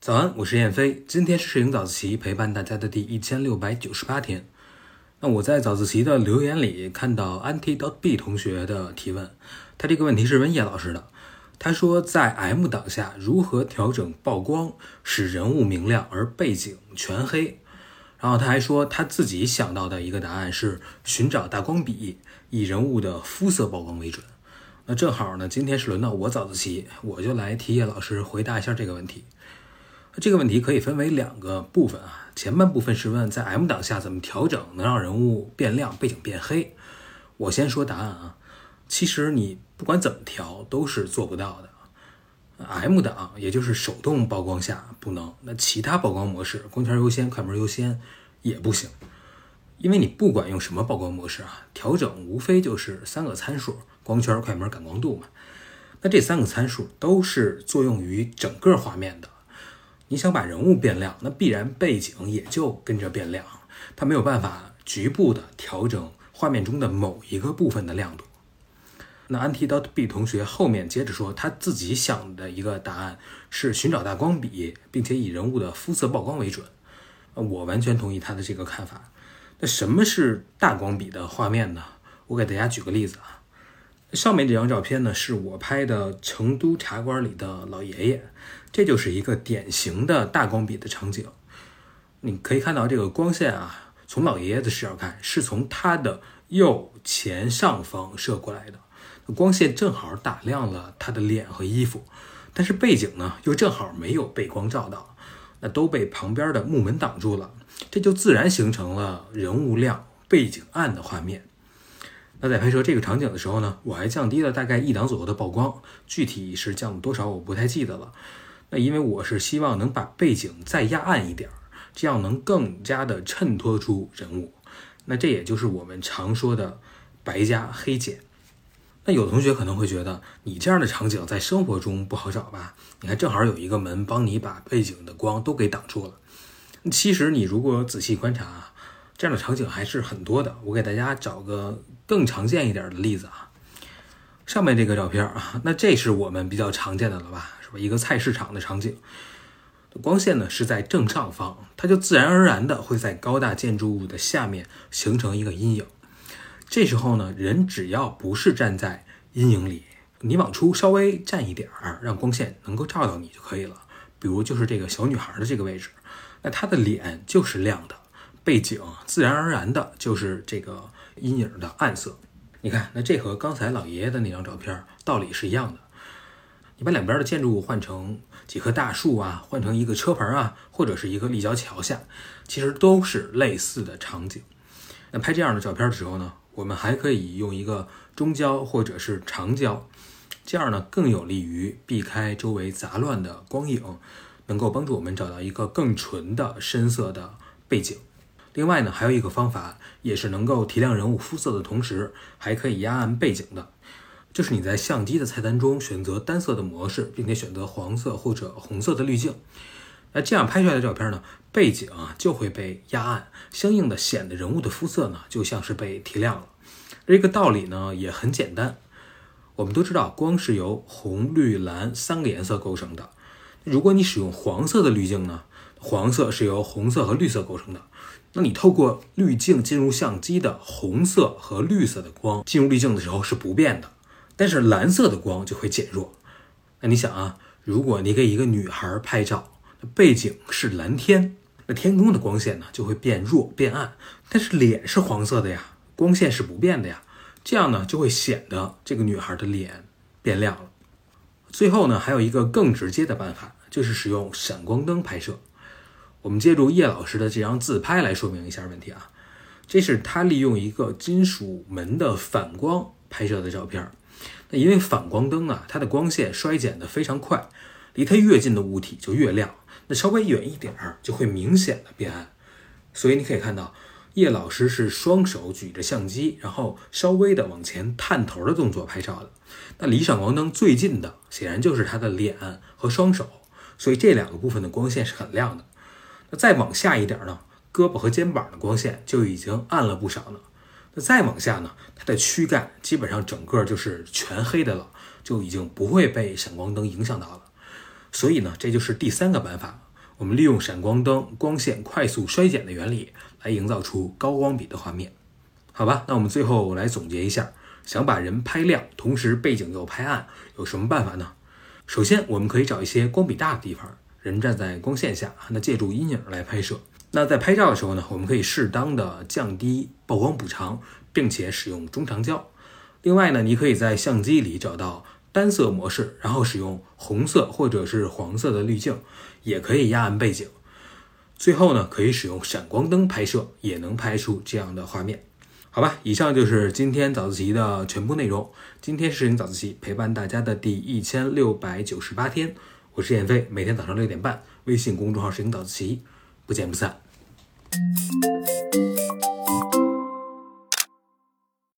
早安，我是燕飞，今天是摄影早自习陪伴大家的第一千六百九十八天。那我在早自习的留言里看到 anti dot b 同学的提问，他这个问题是问叶老师的。他说，在 M 档下如何调整曝光，使人物明亮而背景全黑？然后他还说，他自己想到的一个答案是寻找大光比，以人物的肤色曝光为准。那正好呢，今天是轮到我早自习，我就来替叶老师回答一下这个问题。这个问题可以分为两个部分啊，前半部分是问在 M 档下怎么调整能让人物变亮，背景变黑。我先说答案啊，其实你不管怎么调都是做不到的。M 档也就是手动曝光下不能，那其他曝光模式，光圈优先、快门优先也不行，因为你不管用什么曝光模式啊，调整无非就是三个参数：光圈、快门、感光度嘛。那这三个参数都是作用于整个画面的。你想把人物变亮，那必然背景也就跟着变亮，它没有办法局部的调整画面中的某一个部分的亮度。那安提 dot b 同学后面接着说，他自己想的一个答案是寻找大光比，并且以人物的肤色曝光为准。我完全同意他的这个看法。那什么是大光比的画面呢？我给大家举个例子啊。上面这张照片呢，是我拍的成都茶馆里的老爷爷，这就是一个典型的大光比的场景。你可以看到这个光线啊，从老爷爷的视角看，是从他的右前上方射过来的，光线正好打亮了他的脸和衣服，但是背景呢，又正好没有被光照到，那都被旁边的木门挡住了，这就自然形成了人物亮、背景暗的画面。那在拍摄这个场景的时候呢，我还降低了大概一档左右的曝光，具体是降了多少我不太记得了。那因为我是希望能把背景再压暗一点，这样能更加的衬托出人物。那这也就是我们常说的白加黑减。那有同学可能会觉得，你这样的场景在生活中不好找吧？你看正好有一个门帮你把背景的光都给挡住了。其实你如果仔细观察啊，这样的场景还是很多的。我给大家找个。更常见一点的例子啊，上面这个照片啊，那这是我们比较常见的了吧，是吧？一个菜市场的场景，光线呢是在正上方，它就自然而然的会在高大建筑物的下面形成一个阴影。这时候呢，人只要不是站在阴影里，你往出稍微站一点儿，让光线能够照到你就可以了。比如就是这个小女孩的这个位置，那她的脸就是亮的，背景自然而然的就是这个。阴影的暗色，你看，那这和刚才老爷爷的那张照片道理是一样的。你把两边的建筑物换成几棵大树啊，换成一个车棚啊，或者是一个立交桥下，其实都是类似的场景。那拍这样的照片的时候呢，我们还可以用一个中焦或者是长焦，这样呢更有利于避开周围杂乱的光影，能够帮助我们找到一个更纯的深色的背景。另外呢，还有一个方法，也是能够提亮人物肤色的同时，还可以压暗背景的，就是你在相机的菜单中选择单色的模式，并且选择黄色或者红色的滤镜。那这样拍出来的照片呢，背景啊就会被压暗，相应的显得人物的肤色呢就像是被提亮了。这个道理呢也很简单，我们都知道光是由红、绿、蓝三个颜色构成的。如果你使用黄色的滤镜呢，黄色是由红色和绿色构成的。那你透过滤镜进入相机的红色和绿色的光进入滤镜的时候是不变的，但是蓝色的光就会减弱。那你想啊，如果你给一个女孩拍照，背景是蓝天，那天空的光线呢就会变弱变暗，但是脸是黄色的呀，光线是不变的呀，这样呢就会显得这个女孩的脸变亮了。最后呢，还有一个更直接的办法，就是使用闪光灯拍摄。我们借助叶老师的这张自拍来说明一下问题啊，这是他利用一个金属门的反光拍摄的照片。那因为反光灯啊，它的光线衰减的非常快，离它越近的物体就越亮，那稍微远一点儿就会明显的变暗。所以你可以看到，叶老师是双手举着相机，然后稍微的往前探头的动作拍照的。那离闪光灯最近的，显然就是他的脸和双手，所以这两个部分的光线是很亮的。那再往下一点呢，胳膊和肩膀的光线就已经暗了不少了。那再往下呢，它的躯干基本上整个就是全黑的了。就已经不会被闪光灯影响到了。所以呢，这就是第三个办法，我们利用闪光灯光线快速衰减的原理来营造出高光比的画面。好吧，那我们最后来总结一下，想把人拍亮，同时背景又拍暗，有什么办法呢？首先，我们可以找一些光比大的地方，人站在光线下，那借助阴影来拍摄。那在拍照的时候呢，我们可以适当的降低曝光补偿，并且使用中长焦。另外呢，你可以在相机里找到单色模式，然后使用红色或者是黄色的滤镜，也可以压暗背景。最后呢，可以使用闪光灯拍摄，也能拍出这样的画面。好吧，以上就是今天早自习的全部内容。今天是摄影早自习陪伴大家的第一千六百九十八天，我是燕飞，每天早上六点半，微信公众号“摄影早自习”，不见不散。